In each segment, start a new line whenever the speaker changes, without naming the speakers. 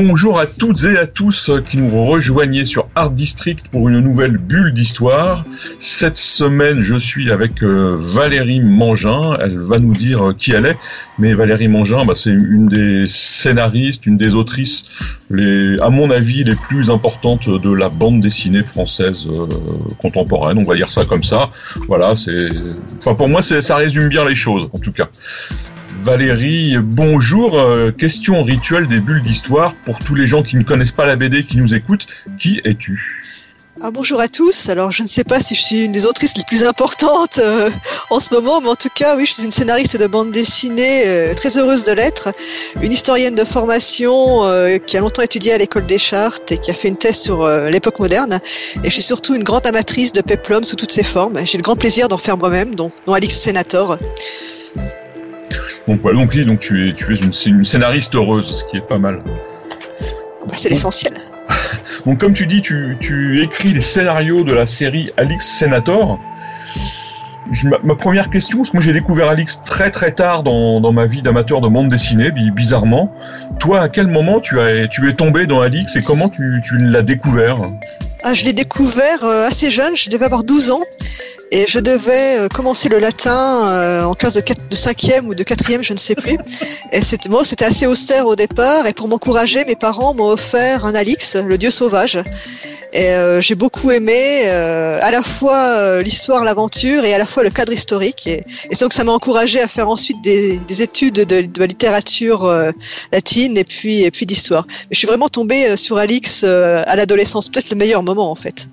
Bonjour à toutes et à tous qui nous rejoignez sur Art District pour une nouvelle bulle d'histoire. Cette semaine, je suis avec euh, Valérie Mangin. Elle va nous dire qui elle est. Mais Valérie Mangin, bah, c'est une des scénaristes, une des autrices, à mon avis, les plus importantes de la bande dessinée française euh, contemporaine. On va dire ça comme ça. Voilà, c'est, enfin pour moi, ça résume bien les choses, en tout cas. Valérie, bonjour. Euh, question rituelle des bulles d'histoire. Pour tous les gens qui ne connaissent pas la BD, qui nous écoutent, qui es-tu?
Ah, bonjour à tous. Alors, je ne sais pas si je suis une des autrices les plus importantes euh, en ce moment, mais en tout cas, oui, je suis une scénariste de bande dessinée euh, très heureuse de l'être, une historienne de formation qui a longtemps étudié à l'école des Chartes et qui a fait une thèse sur l'époque moderne. Et je suis surtout une grande amatrice de peplum sous toutes ses formes. J'ai le grand plaisir d'en faire moi-même, dont, dont Alix Senator.
Donc, voilà, donc, donc tu es, tu es une, scénariste heureuse, ce qui est pas mal.
Bah, c'est l'essentiel.
Donc, comme tu dis, tu, tu, écris les scénarios de la série Alix Senator. Ma, première question, parce que moi j'ai découvert Alix très très tard dans, dans ma vie d'amateur de bande dessinée, bizarrement. Toi, à quel moment tu, as, tu es tombé dans Alix et comment tu, tu l'as découvert?
Ah, Je l'ai découvert euh, assez jeune, je devais avoir 12 ans. Et je devais euh, commencer le latin euh, en classe de, 4, de 5e ou de 4e, je ne sais plus. Et c'était assez austère au départ. Et pour m'encourager, mes parents m'ont offert un Alix, le dieu sauvage. Et euh, j'ai beaucoup aimé euh, à la fois l'histoire, l'aventure et à la fois le cadre historique. Et, et donc ça m'a encouragé à faire ensuite des, des études de, de, littérature latine et puis, et puis d'histoire. Je suis vraiment tombée sur Alix à l'adolescence, peut-être le meilleur moment en fait.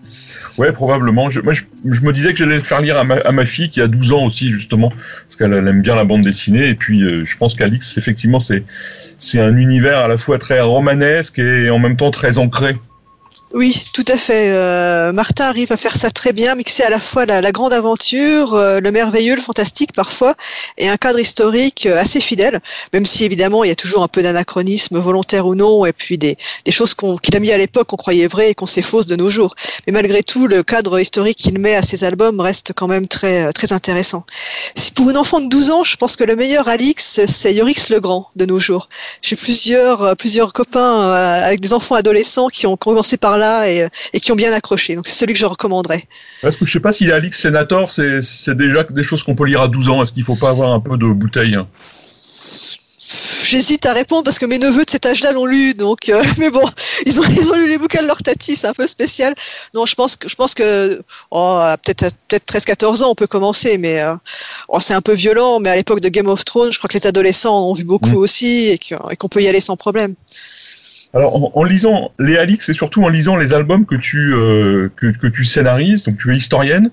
Ouais, probablement. Je, moi, je, me disais que j'allais le faire lire à ma, à ma, fille qui a 12 ans aussi, justement, parce qu'elle aime bien la bande dessinée. Et puis, euh, je pense qu'Alix, effectivement, c'est c'est un univers à la fois très romanesque et en même temps très ancré.
Oui, tout à fait. Euh, Martin arrive à faire ça très bien, mixer à la fois la, grande aventure, euh, le merveilleux, le fantastique parfois, et un cadre historique euh, assez fidèle, même si évidemment il y a toujours un peu d'anachronisme, volontaire ou non, et puis des, choses qu'il a mis à l'époque qu'on croyait vraies et qu'on sait fausses de nos jours. Mais malgré tout, le cadre historique qu'il met à ses albums reste quand même très, très intéressant. Si pour une enfant de 12 ans, je pense que le meilleur Alix, c'est Yorix le Grand de nos jours. J'ai plusieurs, plusieurs copains avec des enfants adolescents qui ont commencé par là et, qui ont bien accroché. Donc c'est celui que je recommanderais.
Est-ce que je sais pas si Alix Senator, c'est déjà des choses qu'on peut lire à 12 ans. Est-ce qu'il faut pas avoir un peu de bouteille
J'hésite à répondre parce que mes neveux de cet âge-là l'ont lu, donc euh, mais bon, ils ont ils ont lu les bouquins de leur tati, c'est un peu spécial. Non, je pense que je pense que oh, peut-être peut-être 13-14 ans on peut commencer, mais euh, oh, c'est un peu violent. Mais à l'époque de Game of Thrones, je crois que les adolescents en ont vu beaucoup mm. aussi et qu'on peut y aller sans problème.
Alors, en, lisant les Alix et surtout en lisant les albums que tu, euh, que, tu scénarises, donc tu es historienne,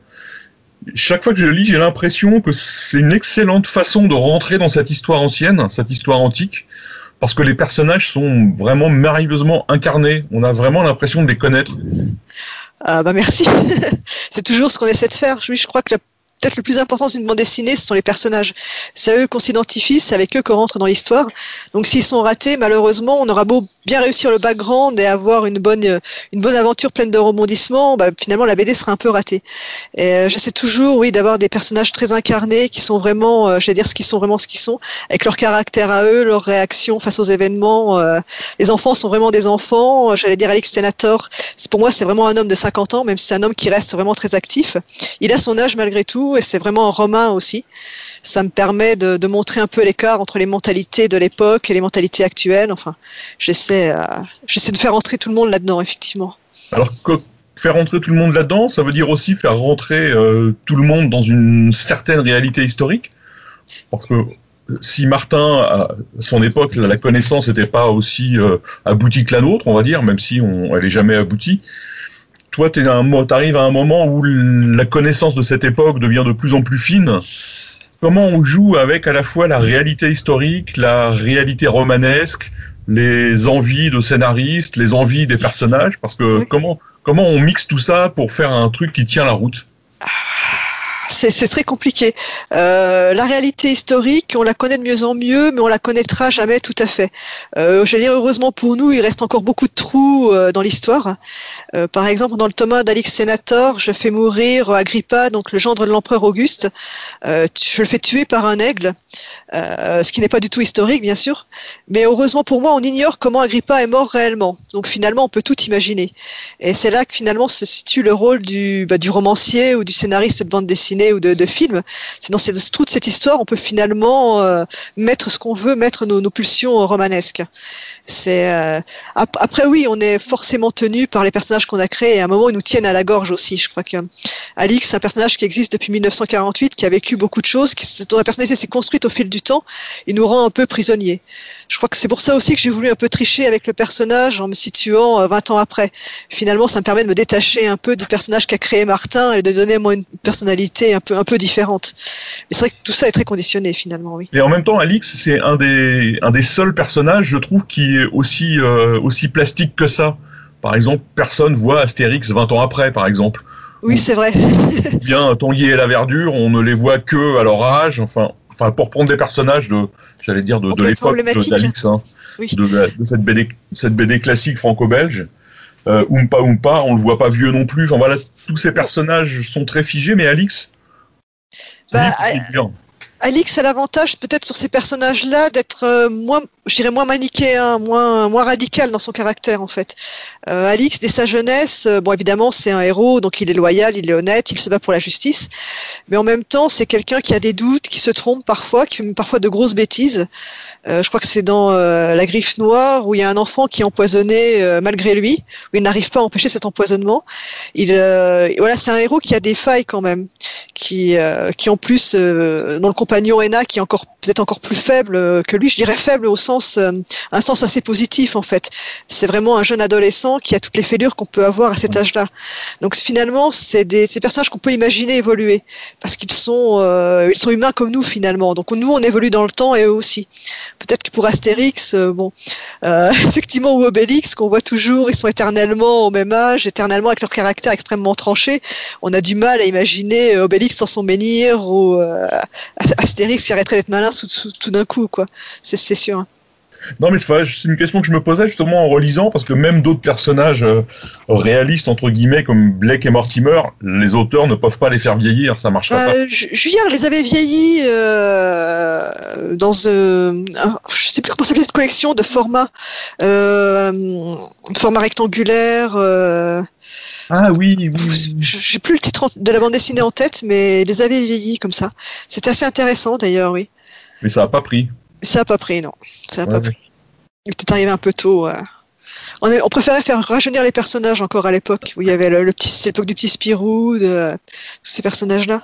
chaque fois que je lis, j'ai l'impression que c'est une excellente façon de rentrer dans cette histoire ancienne, cette histoire antique, parce que les personnages sont vraiment merveilleusement incarnés. On a vraiment l'impression de les connaître.
Ah bah merci. c'est toujours ce qu'on essaie de faire. Oui, je crois que la peut-être le plus important d'une bande dessinée, ce sont les personnages. C'est à eux qu'on s'identifie, c'est avec eux qu'on rentre dans l'histoire. Donc s'ils sont ratés, malheureusement, on aura beau bien réussir le background et avoir une bonne, une bonne aventure pleine de rebondissements, bah, finalement la BD sera un peu ratée. Euh, j'essaie toujours, oui, d'avoir des personnages très incarnés qui sont vraiment, euh, je dire ce qu'ils sont vraiment ce qu'ils sont, avec leur caractère à eux, leur réaction face aux événements. Euh, les enfants sont vraiment des enfants. J'allais dire Alex Senator, pour moi c'est vraiment un homme de 50 ans, même si c'est un homme qui reste vraiment très actif. Il a son âge malgré tout et c'est vraiment romain aussi. Ça me permet de, montrer un peu l'écart entre les mentalités de l'époque et les mentalités actuelles. Enfin, j'essaie, euh, j'essaie de faire rentrer tout le monde là-dedans, effectivement.
Alors, faire rentrer tout le monde là-dedans, ça veut dire aussi faire rentrer euh, tout le monde dans une certaine réalité historique Parce que si Martin, à son époque, la connaissance n'était pas aussi euh, aboutie que la nôtre, on va dire, même si elle n'est jamais aboutie, toi, tu arrives à un moment où la connaissance de cette époque devient de plus en plus fine. Comment on joue avec à la fois la réalité historique, la réalité romanesque, les envies de scénaristes, les envies des personnages? Parce que comment, comment on mixe tout ça pour faire un truc qui tient la route?
C'est très compliqué. Euh, la réalité historique, on la connaît de mieux en mieux, mais on la connaîtra jamais tout à fait. Euh, je dire, heureusement pour nous, il reste encore beaucoup de trous euh, dans l'histoire. Euh, par exemple, dans le Thomas d'Alix Senator, je fais mourir Agrippa, donc le gendre de l'empereur Auguste. Je le fais tuer par un aigle, ce qui n'est pas du tout historique, bien sûr. Mais heureusement pour moi, on ignore comment Agrippa est mort réellement. Donc finalement, on peut tout imaginer. Et c'est là que finalement se situe le rôle du, bah, du romancier ou du scénariste de bande dessinée ou de, films. C'est dans cette, toute cette histoire, on peut finalement euh, mettre ce qu'on veut, mettre nos, pulsions romanesques. C'est euh, après oui, on est forcément tenu par les personnages qu'on a créés. Et à un moment, ils nous tiennent à la gorge aussi. Je crois que Alix, un personnage qui existe depuis 1948, qui a vécu beaucoup de choses, qui, dont la personnalité s'est construite au fil du temps. Il nous rend un peu prisonniers. Je crois que c'est pour ça aussi que j'ai voulu un peu tricher avec le personnage en me situant 20 euh, ans après. Finalement, ça me permet de me détacher un peu du personnage qu'a créé Martin et de donner moi une personnalité un peu un peu différente. Mais c'est vrai que tout ça est très conditionné finalement, oui.
Et en même temps, Alix, c'est un des un des seuls personnages, je trouve, qui est aussi euh, aussi plastique que ça. Par exemple, personne voit Astérix 20 ans après, par exemple.
Oui, c'est vrai.
bien Tanguy et la Verdure, on ne les voit que à leur âge. Enfin, enfin pour prendre des personnages de, j'allais dire, de, de l'époque d'Alix, hein, de, cette, BD, cette BD classique franco-belge. Euh, Oompa Oompa, on le voit pas vieux non plus. Enfin voilà, tous ces personnages sont très figés, mais Alix,
bah, Alix a l'avantage peut-être sur ces personnages-là d'être euh, moins, je dirais moins manichéen, moins moins radical dans son caractère en fait. Euh, Alix, dès sa jeunesse, euh, bon évidemment c'est un héros, donc il est loyal, il est honnête, il se bat pour la justice, mais en même temps c'est quelqu'un qui a des doutes, qui se trompe parfois, qui fait parfois de grosses bêtises. je crois que c'est dans La Griffe Noire où il y a un enfant qui est empoisonné malgré lui, où il n'arrive pas à empêcher cet empoisonnement. Il voilà, c'est un héros qui a des failles quand même, qui qui en plus dans le compagnon Ena qui est encore peut-être encore plus faible euh, que lui, je dirais faible au sens euh, un sens assez positif en fait. C'est vraiment un jeune adolescent qui a toutes les fêlures qu'on peut avoir à cet âge-là. Donc finalement, c'est des ces personnages qu'on peut imaginer évoluer parce qu'ils sont euh, ils sont humains comme nous finalement. Donc nous on évolue dans le temps et eux aussi. Peut-être que pour Astérix, bon, effectivement ou Obélix qu'on voit toujours, ils sont éternellement au même âge, éternellement avec leur caractère extrêmement tranché. On a du mal à imaginer Obélix sans son menhir ou Astérix qui arrêterait d'être malin tout, d'un coup, quoi. C'est sûr.
Non, mais c'est une question que je me posais justement en relisant, parce que même d'autres personnages euh, réalistes, entre guillemets, comme Blake et Mortimer, les auteurs ne peuvent pas les faire vieillir, ça marchera pas.
Euh, Julien les avait vieillis euh, dans, euh, je sais plus comment s'appelle cette collection de formats, format rectangulaire.
Ah oui, oui.
J'ai plus le titre de la bande dessinée en tête, mais les avait vieillis comme ça. C'était assez intéressant d'ailleurs, oui.
Mais ça n'a pas pris.
Ça n'a pas pris, non. Ça a pas pris. Il était arrivé un peu tôt. On, on, préférait faire rajeunir les personnages encore à l'époque, où il y avait le, petit, c'est l'époque du petit Spirou, de tous ces personnages-là.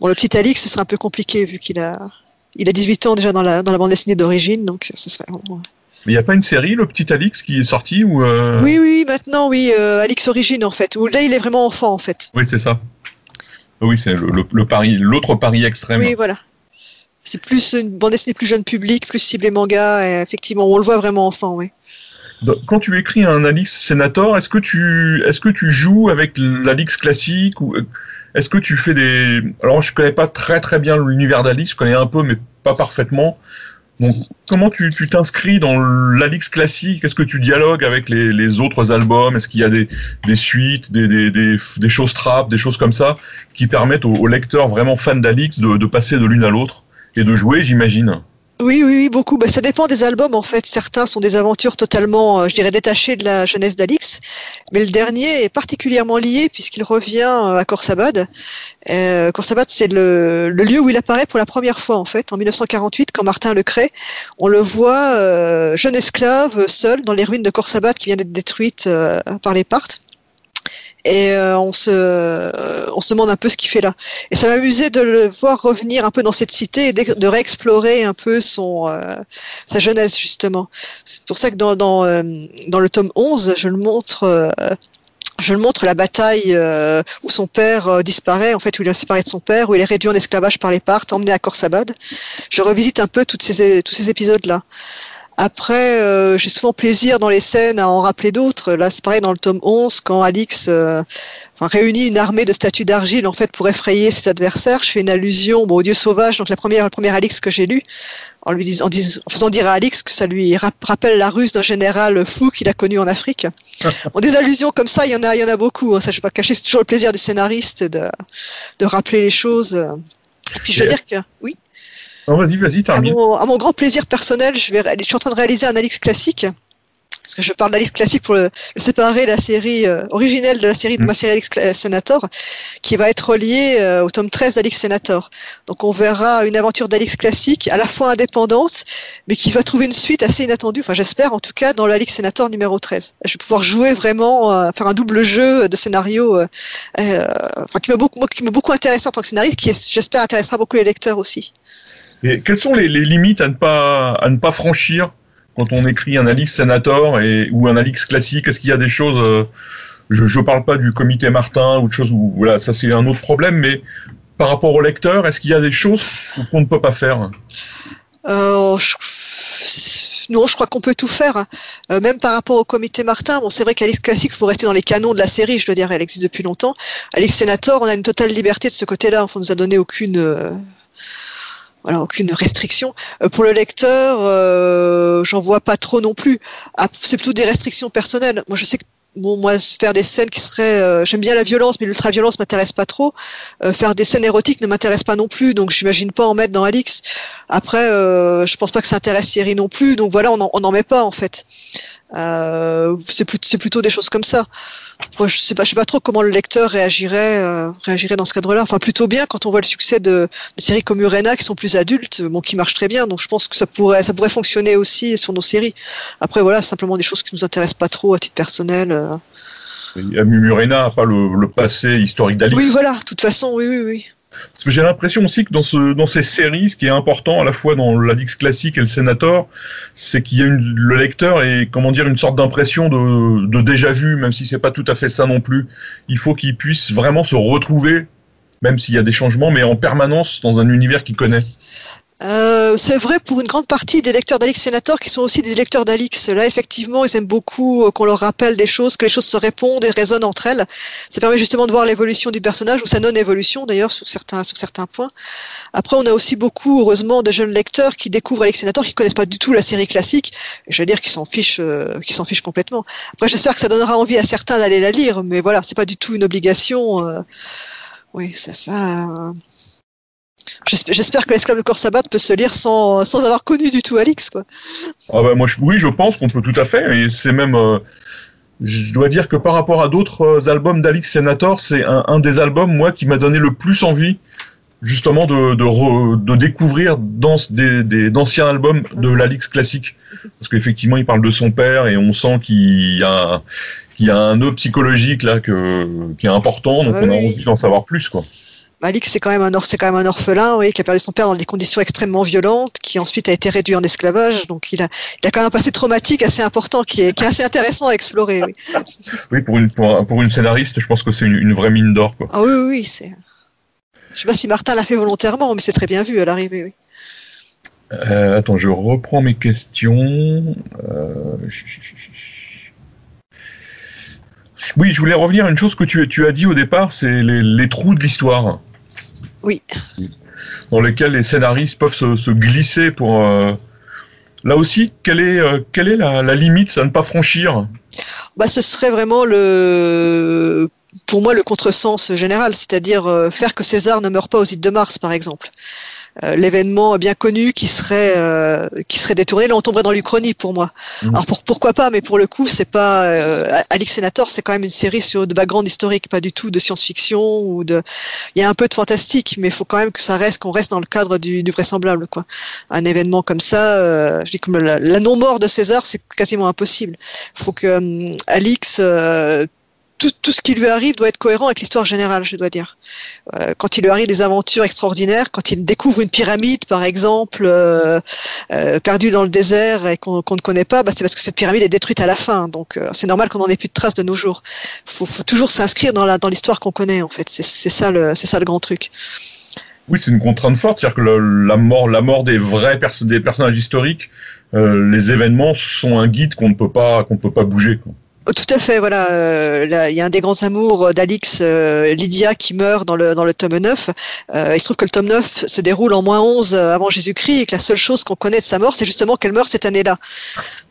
Bon, le petit Alix, ce serait un peu compliqué vu qu'il a, il a 18 ans déjà dans la, dans la bande dessinée d'origine, donc ce serait.
Mais il n'y a pas une série, le petit Alix, qui est sorti ou euh...
Oui, oui, maintenant, oui, euh, Alix Origine en fait. Où là, il est vraiment enfant en fait.
Oui, c'est ça. Oui, c'est le, le, pari, l'autre pari extrême.
Oui, voilà c'est plus une bande dessinée plus jeune public, plus ciblé manga, et effectivement, on le voit vraiment enfant, oui.
Quand tu écris un Alix Senator, est-ce que tu est-ce que tu joues avec l'Alix classique ou est-ce que tu fais des alors je connais pas très très bien l'univers d'Alix, je connais un peu mais pas parfaitement. Donc comment tu t'inscris dans l'Alix classique? Est-ce que tu dialogues avec les, les autres albums? Est-ce qu'il y a des, des suites, des, des, des, des, choses trap, des choses comme ça qui permettent aux, lecteurs vraiment fans d'Alix de, de passer de l'une à l'autre? Et de jouer, j'imagine.
Oui, oui, oui, beaucoup. Bah, ça dépend des albums, en fait. Certains sont des aventures totalement, euh, je dirais, détachées de la jeunesse d'Alix. Mais le dernier est particulièrement lié puisqu'il revient euh, à Korsabad. Euh, Korsabad, c'est le, le, lieu où il apparaît pour la première fois, en fait, en 1948, quand Martin le crée. On le voit, euh, jeune esclave, seul, dans les ruines de Korsabad qui vient d'être détruite par les Parthes et euh, on se on se demande un peu ce qu'il fait là. Et ça m'amusait de le voir revenir un peu dans cette cité et de, réexplorer un peu son euh, sa jeunesse justement. C'est pour ça que dans dans, euh, dans le tome 11, je le montre je le montre la bataille où son père disparaît, en fait, où il est séparé de son père, où il est réduit en esclavage par les Parthes, emmené à Korsabad. Je revisite un peu toutes ces, tous ces épisodes-là. Après, euh, j'ai souvent plaisir dans les scènes à en rappeler d'autres. Là, c'est pareil dans le tome 11, quand Alix euh, enfin, réunit une armée de statues d'argile en fait pour effrayer ses adversaires. Je fais une allusion bon, au dieu sauvage, donc la première, la première Alix que j'ai lue, en, lui en, faisant dire à Alix que ça lui rappelle la ruse d'un général fou qu'il a connu en Afrique. bon, des allusions comme ça, il y en a, il y en a beaucoup. Hein. Ça, je vais pas cacher, c'est toujours le plaisir du scénariste de, de rappeler les choses. Et puis, je veux dire que, oui?
Vas-y, vas-y, termine.
À mon, grand plaisir personnel, je, vais, je suis en train de réaliser un Alix classique. Parce que je parle d'Alix classique pour le, séparer la série euh, originelle de la série de mm. ma série Alix Senator, qui va être reliée euh, au tome 13 d'Alix Senator. Donc on verra une aventure d'Alix classique, à la fois indépendante, mais qui va trouver une suite assez inattendue, enfin j'espère en tout cas, dans l'Alix Senator numéro 13. Je vais pouvoir jouer vraiment, euh, faire un double jeu de scénario, enfin qui m'a beaucoup, qui m'a beaucoup intéressé en tant que scénariste, qui j'espère intéressera beaucoup les lecteurs aussi.
Quelles sont les, limites à ne pas à ne pas franchir quand on écrit un Alix Senator et ou un Alix classique? Est-ce qu'il y a des choses euh, Je ne parle pas du comité Martin ou de choses où voilà ça c'est un autre problème, mais par rapport au lecteur, est-ce qu'il y a des choses qu'on ne peut pas faire?
Euh, Non, je crois qu'on peut tout faire. Hein. Euh, même par rapport au comité Martin, bon, c'est vrai qu'Alix Classique, faut rester dans les canons de la série, je dois dire, elle existe depuis longtemps. Alix Senator, on a une totale liberté de ce côté-là. On nous a donné aucune voilà, aucune restriction. Euh, pour le lecteur, euh, j'en vois pas trop non plus. Ah, c'est plutôt des restrictions personnelles. Moi, je sais que bon, moi, faire des scènes qui seraient, euh, j'aime bien la violence, mais l'ultra-violence m'intéresse pas trop. faire des scènes érotiques ne m'intéresse pas non plus, donc j'imagine pas en mettre dans Alix. Après, je pense pas que ça intéresse Thierry non plus, donc voilà, on n'en met pas en fait. C'est plutôt des choses comme ça je sais pas, je sais pas trop comment le lecteur réagirait, euh, réagirait dans ce cadre-là. Enfin, plutôt bien quand on voit le succès de, de, séries comme Urena qui sont plus adultes, bon, qui marchent très bien. Donc, je pense que ça pourrait, ça pourrait fonctionner aussi sur nos séries. Après, voilà, simplement des choses qui nous intéressent pas trop à titre personnel. Euh.
Murena n'a pas le, le, passé historique d'Alix.
Oui, voilà. De toute façon, oui, oui, oui.
Parce que j'ai l'impression aussi que dans, ce, dans ces séries, ce qui est important à la fois dans l'Adix classique et le Senator, c'est qu'il y a le lecteur et comment dire une sorte d'impression de, de déjà vu, même si c'est pas tout à fait ça non plus. Il faut qu'il puisse vraiment se retrouver, même s'il y a des changements, mais en permanence dans un univers qu'il connaît.
Euh, c'est vrai pour une grande partie des lecteurs d'Alix Senator qui sont aussi des lecteurs d'Alix. Là, effectivement, ils aiment beaucoup euh, qu'on leur rappelle des choses, que les choses se répondent et résonnent entre elles. Ça permet justement de voir l'évolution du personnage ou sa non-évolution d'ailleurs sur certains, sur certains points. Après, on a aussi beaucoup, heureusement, de jeunes lecteurs qui découvrent Alix Senator, qui connaissent pas du tout la série classique. Je veux dire qu'ils s'en fichent, euh, qu'ils s'en fichent complètement. Après, j'espère que ça donnera envie à certains d'aller la lire, mais voilà, c'est pas du tout une obligation. Euh... Oui, c'est ça. J'espère que l'esclave de Corsabat peut se lire sans, sans avoir connu du tout Alix. Quoi.
Ah bah moi, je, oui, je pense qu'on peut tout à fait. Et c'est même. Euh, je dois dire que par rapport à d'autres euh, albums d'Alix Senator, c'est un, un, des albums, moi, qui m'a donné le plus envie, justement, de, de, de découvrir dans des, d'anciens albums de l'Alix classique. Parce qu'effectivement, il parle de son père et on sent qu'il y a, qu'il y a un nœud psychologique là que, qui est important, donc on a envie d'en savoir plus, quoi.
Alix, c'est quand même un c'est quand même un orphelin, oui, qui a perdu son père dans des conditions extrêmement violentes, qui ensuite a été réduit en esclavage. Donc il a, il a quand même un passé traumatique assez important, qui est, qui est assez intéressant à explorer. Oui,
oui pour une pour, une scénariste, je pense que c'est une, vraie mine d'or, quoi.
Ah oui, oui, c'est. Je sais pas si Martin l'a fait volontairement, mais c'est très bien vu à l'arrivée, oui.
Euh, attends, je reprends mes questions. Euh... Oui, je voulais revenir à une chose que tu, tu as dit au départ, c'est les, les, trous de l'histoire.
Oui.
Dans lesquels les scénaristes peuvent se, se glisser pour. Euh... Là aussi, quelle est, euh, quelle est la, la, limite à ne pas franchir?
Bah, Ce serait vraiment le. Pour moi, le contresens général, c'est-à-dire euh, faire que César ne meure pas aux îles de Mars, par exemple. Euh, l'événement bien connu qui serait euh, qui serait détourné. Là, on tomberait dans l'Uchronie pour moi. Mmh. Alors pour, pourquoi pas, mais pour le coup, c'est pas euh, Alix Senator, c'est quand même une série sur de background historique, pas du tout de science-fiction ou de. Il y a un peu de fantastique, mais il faut quand même que ça reste qu'on reste dans le cadre du, du vraisemblable, quoi. Un événement comme ça, euh, je dis comme la, la non-mort de César, c'est quasiment impossible. Il faut que Alix tout, ce qui lui arrive doit être cohérent avec l'histoire générale, je dois dire. Euh, quand il lui arrive des aventures extraordinaires, quand il découvre une pyramide, par exemple, euh, euh, perdue dans le désert et qu'on ne connaît pas, bah, c'est parce que cette pyramide est détruite à la fin. Donc c'est normal qu'on n'en ait plus de traces de nos jours. Il faut, toujours s'inscrire dans l'histoire qu'on connaît, en fait. C'est ça, le, grand truc.
Oui, c'est une contrainte forte, c'est-à-dire que la mort, des vrais des personnages historiques, les événements sont un guide qu'on ne peut pas peut pas bouger.
Oh, tout à fait, voilà. Euh, il y a un des grands amours d'Alix, euh, Lydia, qui meurt dans le, dans le tome 9. Euh, il se trouve que le tome 9 se déroule en moins 11 avant Jésus-Christ et que la seule chose qu'on connaît de sa mort, c'est justement qu'elle meurt cette année-là.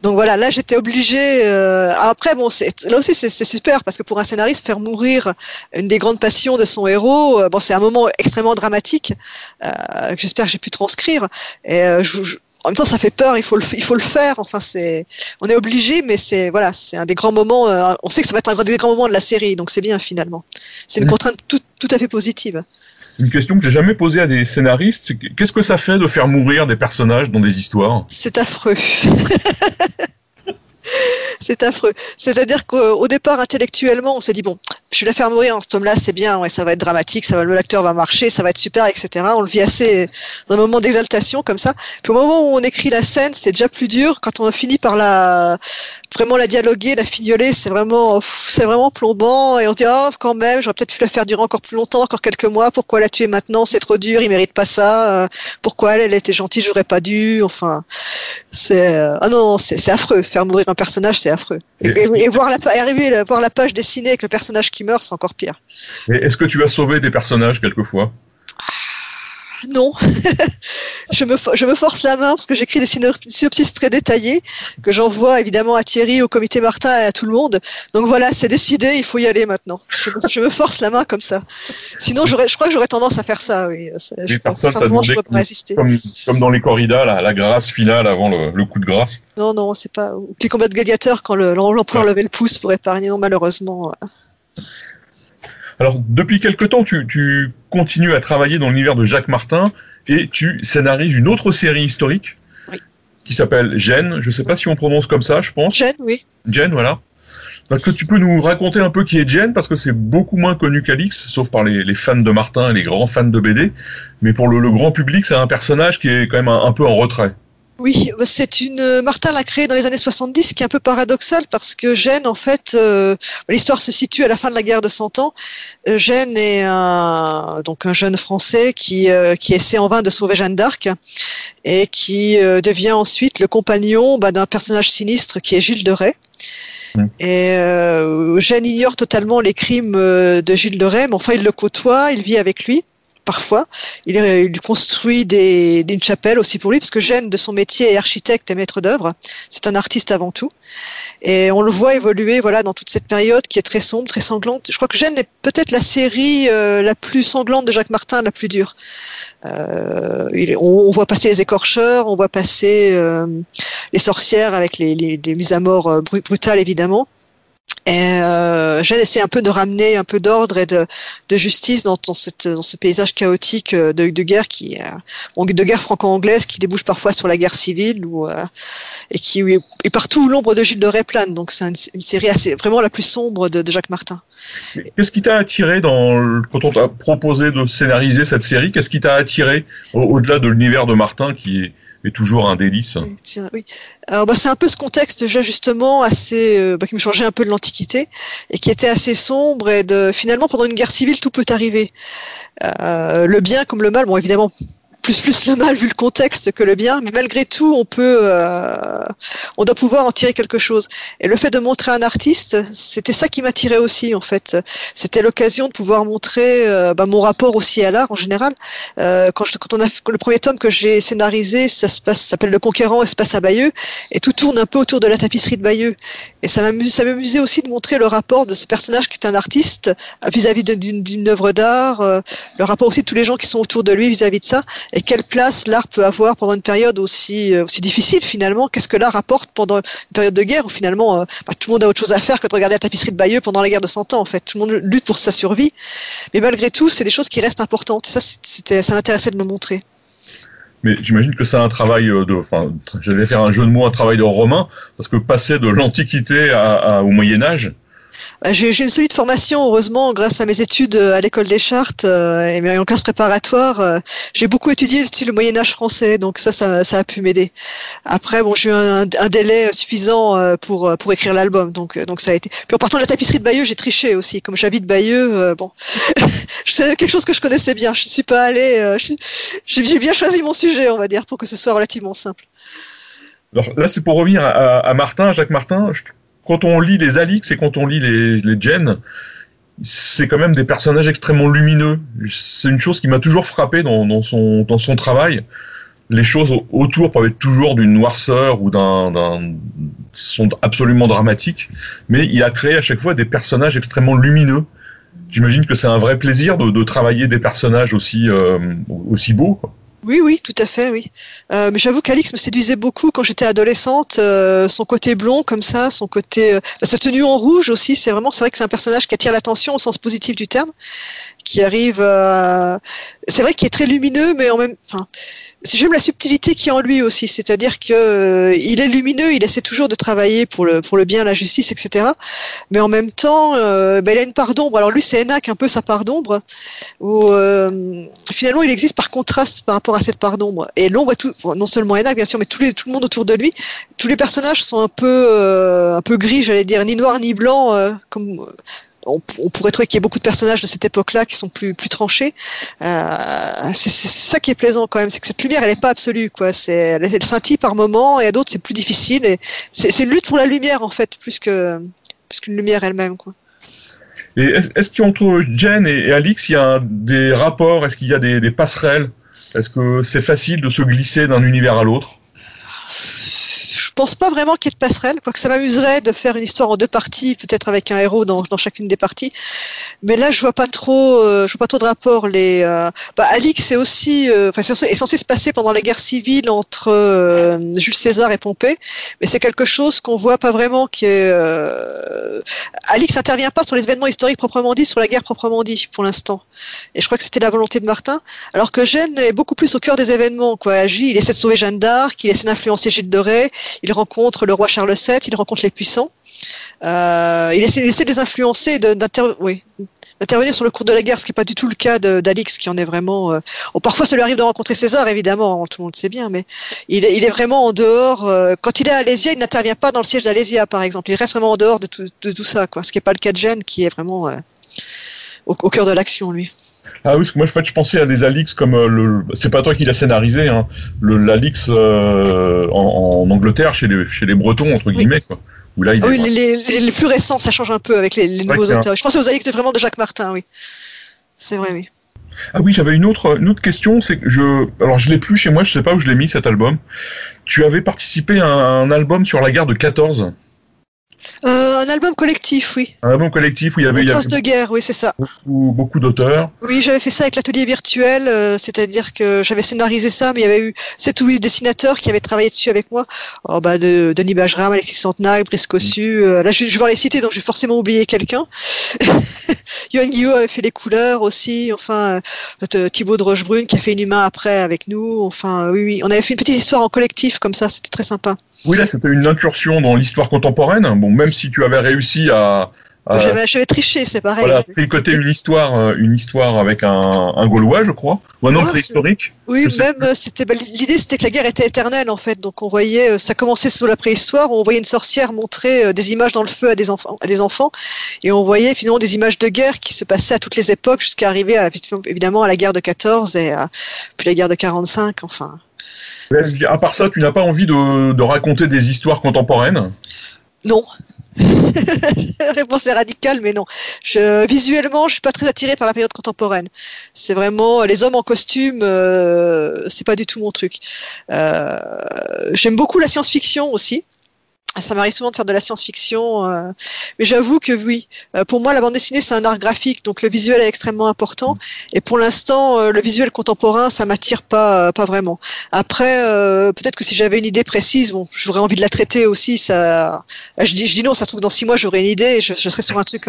Donc voilà, là j'étais obligée. après, bon, là aussi c'est super parce que pour un scénariste, faire mourir une des grandes passions de son héros, bon, c'est un moment extrêmement dramatique que j'espère que j'ai pu transcrire. Et je, en même temps, ça fait peur. Il faut le, il faut le faire. Enfin, c'est, on est obligé, mais c'est voilà, c'est un des grands moments. Euh, on sait que ça va être un des grands moments de la série, donc c'est bien finalement. C'est une contrainte tout, tout à fait positive.
Une question que j'ai jamais posée à des scénaristes, qu'est-ce que ça fait de faire mourir des personnages dans des histoires?
C'est affreux. c'est affreux. C'est-à-dire qu'au départ, intellectuellement, on se dit bon, je vais la faire mourir en ce tome-là, c'est bien, ouais, ça va être dramatique, ça va, l'acteur va marcher, ça va être super, etc. On le vit assez dans un moment d'exaltation comme ça. Puis au moment où on écrit la scène, c'est déjà plus dur. Quand on finit par la vraiment la dialoguer, la fignoler, c'est vraiment c'est vraiment plombant et on se dit oh quand même, j'aurais peut-être pu la faire durer encore plus longtemps, encore quelques mois. Pourquoi la tuer maintenant? C'est trop dur, il mérite pas ça. Euh, pourquoi elle, elle était gentille, j'aurais pas dû. Enfin, c'est euh, ah non, c'est affreux. Faire mourir un personnage, c'est affreux. Et, voir la arriver voir la page dessinée avec le personnage qui meurt, c'est encore pire.
Est-ce que tu as sauvé des personnages quelquefois?
Non. je, me, je me force la main parce que j'écris des synopsis très détaillés que j'envoie évidemment à Thierry, au comité Martin et à tout le monde. Donc voilà, c'est décidé, il faut y aller maintenant. Je, me force la main comme ça. Sinon, je crois que j'aurais tendance à faire ça. Oui.
Je, personne je comme, résister. Comme, dans les corridas, la, la grâce finale avant le, coup de grâce.
Non, non, c'est pas. les combats de gladiateurs quand l'empereur levait le pouce pour épargner. Non, malheureusement.
Alors, depuis quelque temps, tu, continues à travailler dans l'univers de Jacques Martin et tu scénarises une autre série historique qui s'appelle Gênes. Je ne sais pas si on prononce comme ça, je pense.
Gênes, oui.
Gênes, voilà. Est-ce que tu peux nous raconter un peu qui est Gênes? Parce que c'est beaucoup moins connu qu'Alix, sauf par les, fans de Martin et les grands fans de BD. Mais pour le, grand public, c'est un personnage qui est quand même un peu en retrait.
Oui, c'est une euh, Martin l'a créé dans les années 70, qui est un peu paradoxal parce que Gênes, en fait, euh, l'histoire se situe à la fin de la guerre de Cent Ans. Euh, Gênes est un donc un jeune Français qui qui essaie en vain de sauver Jeanne d'Arc et qui devient ensuite le compagnon bah, d'un personnage sinistre qui est Gilles de Rais. Mmh. Et euh, Gênes ignore totalement les crimes de Gilles de Rais, mais enfin il le côtoie, il vit avec lui parfois. Il, il construit des, une chapelle aussi pour lui, parce que Gênes, de son métier, est architecte et maître d'œuvre. C'est un artiste avant tout. Et on le voit évoluer voilà, dans toute cette période qui est très sombre, très sanglante. Je crois que Gênes est peut-être la série euh, la plus sanglante de Jacques Martin, la plus dure. Euh, il, on, voit passer les écorcheurs, on voit passer euh, les sorcières avec les, les, les mises à mort euh, brutales, évidemment. Et euh, j'ai essayé un peu de ramener un peu d'ordre et de, de justice dans, dans, cette, dans, ce paysage chaotique euh, de, de guerre qui euh, de guerre franco-anglaise qui débouche parfois sur la guerre civile ou euh, et qui est partout l'ombre de Gilles de Rais. Donc c'est une, série assez vraiment la plus sombre de, de Jacques Martin.
Qu'est-ce qui t'a attiré dans quand on t'a proposé de scénariser cette série Qu'est-ce qui t'a attiré au-delà de l'univers de Martin qui est toujours un délice.
Oui, Alors bah, c'est un peu ce contexte déjà justement assez euh, bah, qui me changeait un peu de l'Antiquité et qui était assez sombre et de finalement pendant une guerre civile tout peut arriver. Euh, le bien comme le mal, bon évidemment plus plus le mal vu le contexte que le bien, mais malgré tout, on peut, euh, on doit pouvoir en tirer quelque chose. Et le fait de montrer un artiste, c'était ça qui m'attirait aussi en fait. C'était l'occasion de pouvoir montrer euh, bah, mon rapport aussi à l'art en général. Euh, quand, je, quand on a le premier tome que j'ai scénarisé, ça se passe, s'appelle Le Conquérant et se passe à Bayeux, et tout tourne un peu autour de la tapisserie de Bayeux. Et ça m'amusait aussi de montrer le rapport de ce personnage qui est un artiste vis-à-vis d'une œuvre d'art, euh, le rapport aussi de tous les gens qui sont autour de lui vis-à-vis de ça et quelle place l'art peut avoir pendant une période aussi, euh, difficile finalement? Qu'est-ce que l'art apporte pendant une période de guerre où finalement euh, bah, tout le monde a autre chose à faire que de regarder la tapisserie de Bayeux pendant la guerre de 100 ans en fait? Tout le monde lutte pour sa survie. Mais malgré tout, c'est des choses qui restent importantes. Ça, c'était, ça m'intéressait de le montrer.
Mais j'imagine que c'est un travail euh, de, enfin, je vais faire un jeu de mots, un travail de romain, parce que passer de l'Antiquité au Moyen Âge,
j'ai une solide formation, heureusement, grâce à mes études à l'école des chartes euh, et mes classes préparatoires. Euh, j'ai beaucoup étudié le Moyen Âge français, donc ça, ça, a pu m'aider. Après, bon, j'ai eu un, délai suffisant euh, pour pour écrire l'album, donc donc ça a été. Puis en partant de la tapisserie de Bayeux, j'ai triché aussi. Comme j'habite Bayeux, bon, c'est quelque chose que je connaissais bien. Je suis pas allée. j'ai bien choisi mon sujet, on va dire, pour que ce soit relativement simple.
Alors là, c'est pour revenir à, Martin, Jacques Martin. Quand on lit les Alix et quand on lit les, les Jen, c'est quand même des personnages extrêmement lumineux. C'est une chose qui m'a toujours frappé dans, dans, son, dans son travail. Les choses autour peuvent être toujours d'une noirceur ou d'un, sont absolument dramatiques, mais il a créé à chaque fois des personnages extrêmement lumineux. J'imagine que c'est un vrai plaisir de, de, travailler des personnages aussi, euh, aussi beaux.
Oui, oui, tout à fait, oui. Euh, mais j'avoue qu'Alix me séduisait beaucoup quand j'étais adolescente. Euh, son côté blond, comme ça, son côté, euh, sa tenue en rouge aussi, c'est vraiment, c'est vrai que c'est un personnage qui attire l'attention au sens positif du terme, qui arrive, c'est vrai qu'il est très lumineux, mais en même, enfin, j'aime la subtilité qui est en lui aussi, c'est-à-dire que euh, il est lumineux, il essaie toujours de travailler pour le pour le bien, la justice, etc. Mais en même temps, euh, ben, il a une part d'ombre. Alors lui, c'est Enac, un peu sa part d'ombre, où euh, finalement il existe par contraste par rapport à cette part d'ombre. Et l'ombre non seulement Enac bien sûr, mais tout, les, tout le monde autour de lui, tous les personnages sont un peu un peu gris, j'allais dire, ni noir ni blanc, comme on, pourrait trouver qu'il y a beaucoup de personnages de cette époque-là qui sont plus tranchés. Euh, c'est ça qui est plaisant quand même, c'est que cette lumière, elle n'est pas absolue, quoi. Elle, elle scintille par moment, et à d'autres c'est plus difficile. C'est une lutte pour la lumière en fait, plus qu'une lumière elle-même,
est-ce qu'entre Jen et, Alix, il y a des rapports? Est-ce qu'il y a des passerelles? Est-ce que c'est facile de se glisser d'un univers à l'autre?
Pense pas vraiment qu'il y ait de passerelle, quoique ça m'amuserait de faire une histoire en deux parties, peut-être avec un héros dans, dans, chacune des parties. Mais là, je vois pas trop, euh, je vois pas trop de rapport. Les, euh, bah, Alix, c'est aussi, euh, enfin, c'est est censé se passer pendant la guerre civile entre Jules César et Pompée, mais c'est quelque chose qu'on voit pas vraiment. Qui est, Alix n'intervient pas sur les événements historiques proprement dit, sur la guerre proprement dit, pour l'instant. Et je crois que c'était la volonté de Martin. Alors que Gênes est beaucoup plus au cœur des événements. Quoi. Agit, il essaie de sauver Jeanne d'Arc, il essaie d'influencer Gilles de Rais, il rencontre le roi Charles VII, il rencontre les puissants. Euh, il, essaie, de les influencer, d'intervenir sur le cours de la guerre, ce qui n'est pas du tout le cas d'Alix, qui en est vraiment. Euh, parfois, ça lui arrive de rencontrer César, évidemment, hein, tout le monde sait bien, mais il, est vraiment en dehors. Euh, quand il est à Alésia, il n'intervient pas dans le siège d'Alésia, par exemple. Il reste vraiment en dehors de tout, ça, quoi. Ce qui n'est pas le cas de Gênes, qui est vraiment au, cœur de l'action, lui.
Ah oui, parce que moi, je pensais à des Alix comme le. C'est pas toi qui l'as scénarisé, hein, l'Alix en, en, Angleterre, chez les, chez les Bretons, entre guillemets, quoi
oui, les, plus récents, ça change un peu avec les, nouveaux auteurs. Je pensais aux Alix de vraiment de Jacques Martin, oui. C'est vrai, oui.
Ah oui, j'avais une autre, une autre question, c'est que je, alors je l'ai plus chez moi, je sais pas où je l'ai mis cet album. Tu avais participé à un album sur la guerre de 14.
Euh, un album collectif, oui.
Un album collectif où il y avait. Une
trace de guerre, oui, c'est ça.
Beaucoup, beaucoup d'auteurs.
Oui, j'avais fait ça avec l'atelier virtuel, euh, c'est-à-dire que j'avais scénarisé ça, mais il y avait eu sept ou huit dessinateurs qui avaient travaillé dessus avec moi. Oh, bah, de, Denis Bajram, Alexis Santenag, Brice Cossu. Euh, là, je, je, vais les citer, donc je vais forcément oublier quelqu'un. Johan Guillaume avait fait les couleurs aussi. Enfin, Thibaut de Rochebrune qui a fait une humain après avec nous. Enfin, oui, oui. On avait fait une petite histoire en collectif comme ça, c'était très sympa.
Oui, là, c'était une incursion dans l'histoire contemporaine. Bon, même si tu avais réussi à.
J'avais triché, c'est pareil.
Voilà, tricoter une histoire, euh, une histoire avec un, un Gaulois, je crois, ou un homme préhistorique.
Oui, même euh, c'était bah, l'idée, c'était que la guerre était éternelle en fait. Donc on voyait, euh, ça commençait sous la préhistoire, on voyait une sorcière montrer des images dans le feu à des enfants, à des enfants, et on voyait finalement des images de guerre qui se passaient à toutes les époques jusqu'à arriver à, évidemment à la guerre de 14 et puis la guerre de 45. Enfin.
À part ça, tu n'as pas envie de, raconter des histoires contemporaines?
Non. La réponse est radicale, mais non. Visuellement, je suis pas très attirée par la période contemporaine. C'est vraiment les hommes en costume, euh, c'est pas du tout mon truc. Euh, j'aime beaucoup la science-fiction aussi. Ça m'arrive souvent de faire de la science-fiction, euh, mais j'avoue que oui. Euh, pour moi, la bande dessinée, c'est un art graphique, donc le visuel est extrêmement important. Et pour l'instant, euh, le visuel contemporain, ça m'attire pas, pas vraiment. Après, peut-être que si j'avais une idée précise, bon, j'aurais envie de la traiter aussi. Ça, je dis, je dis non, ça se trouve dans six mois, j'aurai une idée et je, je, serai sur un truc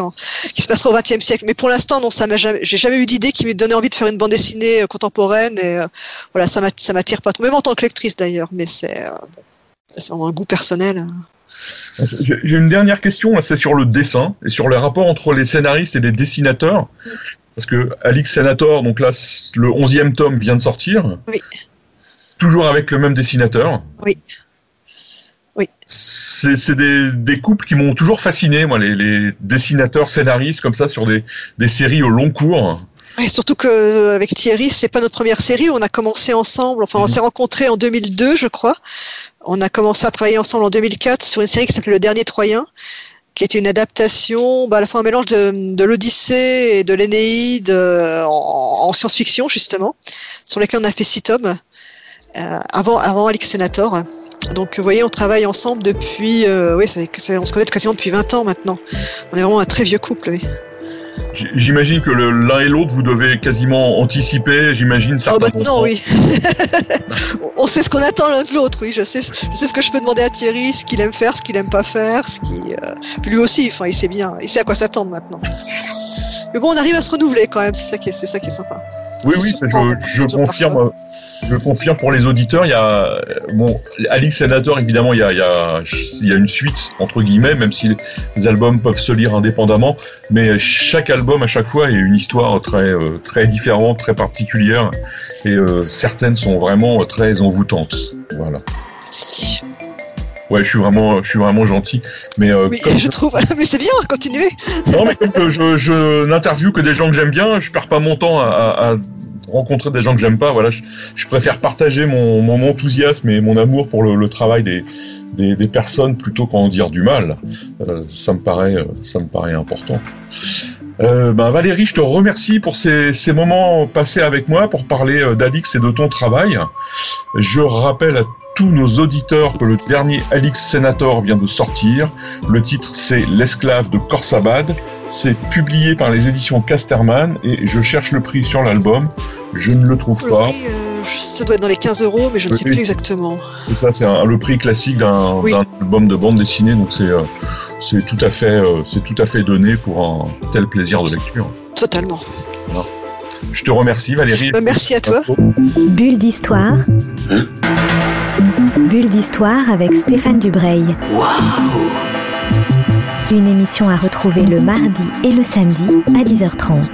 qui se passera au XXe siècle. Mais pour l'instant, non, ça m'a jamais, j'ai jamais eu d'idée qui me donnait envie de faire une bande dessinée contemporaine. Et voilà, ça m'attire pas. Même en tant que lectrice d'ailleurs, mais c'est C'est vraiment un goût personnel.
J'ai une dernière question, c'est sur le dessin et sur les rapports entre les scénaristes et les dessinateurs. Parce que Alix Senator, donc là, le 11e tome vient de sortir.
Oui.
Toujours avec le même dessinateur.
Oui. Oui.
C'est des, des, couples qui m'ont toujours fasciné, moi, les, les, dessinateurs, scénaristes comme ça sur des, des séries au long cours.
Et surtout qu'avec Thierry, c'est pas notre première série. On a commencé ensemble. Enfin, on mhm. s'est rencontrés en 2002, je crois. On a commencé à travailler ensemble en 2004 sur une série qui s'appelait Le Dernier Troyen, qui est une adaptation, bah, à la fois un mélange de, de l'Odyssée et de l'Énéide euh, en, en science-fiction justement, sur lesquels on a fait six tomes euh, avant avant Alex Senator. Donc, vous voyez, on travaille ensemble depuis, euh, oui, ça, ça, on se connaît quasiment depuis 20 ans maintenant. On est vraiment un très vieux couple, oui.
J'imagine que l'un et l'autre, vous devez quasiment anticiper, j'imagine,
certains. Oh, maintenant, oui. on sait ce qu'on attend l'un de l'autre, oui. Je sais, je sais ce que je peux demander à Thierry, ce qu'il aime faire, ce qu'il aime pas faire, ce qui. Euh... lui aussi, enfin, il sait bien, il sait à quoi s'attendre maintenant. Mais bon, on arrive à se renouveler quand même, c'est ça qui est, c'est ça qui est sympa.
Oui, oui, je, je confirme. Je confirme pour les auditeurs, il y a bon, Alix Senator évidemment, il y a, il y, a, il y a une suite entre guillemets, même si les albums peuvent se lire indépendamment, mais chaque album à chaque fois a une histoire très euh, très différente, très particulière, et euh, certaines sont vraiment très envoûtantes. Voilà. Ouais, je suis vraiment, je suis vraiment gentil. Mais
euh, oui, je trouve. mais c'est bien, continuez.
non, mais comme je, je n'interview que des gens que j'aime bien, je perds pas mon temps à, à rencontrer des gens que j'aime pas. Voilà, je, je, préfère partager mon, mon, enthousiasme et mon amour pour le, le travail des, des, des, personnes plutôt qu'en dire du mal. Euh, ça me paraît, ça me paraît important. Euh, ben Valérie, je te remercie pour ces, ces, moments passés avec moi pour parler euh, d'Alix et de ton travail. Je rappelle à tous nos auditeurs que le dernier Alix Senator vient de sortir. Le titre c'est L'esclave de Corsabad. C'est publié par les éditions Casterman et je cherche le prix sur l'album. Je ne le trouve pas.
Euh, ça doit être dans les 15 euros, mais je ne sais plus exactement.
Et ça, c'est le prix classique d'un oui. album de bande dessinée, donc c'est euh, c'est tout à fait euh, c'est tout à fait donné pour un tel plaisir de lecture.
Totalement.
Voilà. Je te remercie Valérie.
Bah, merci à toi.
Bulle d'histoire. Bulle d'histoire avec Stéphane Dubreuil. Wow Une émission à retrouver le mardi et le samedi à 10h30.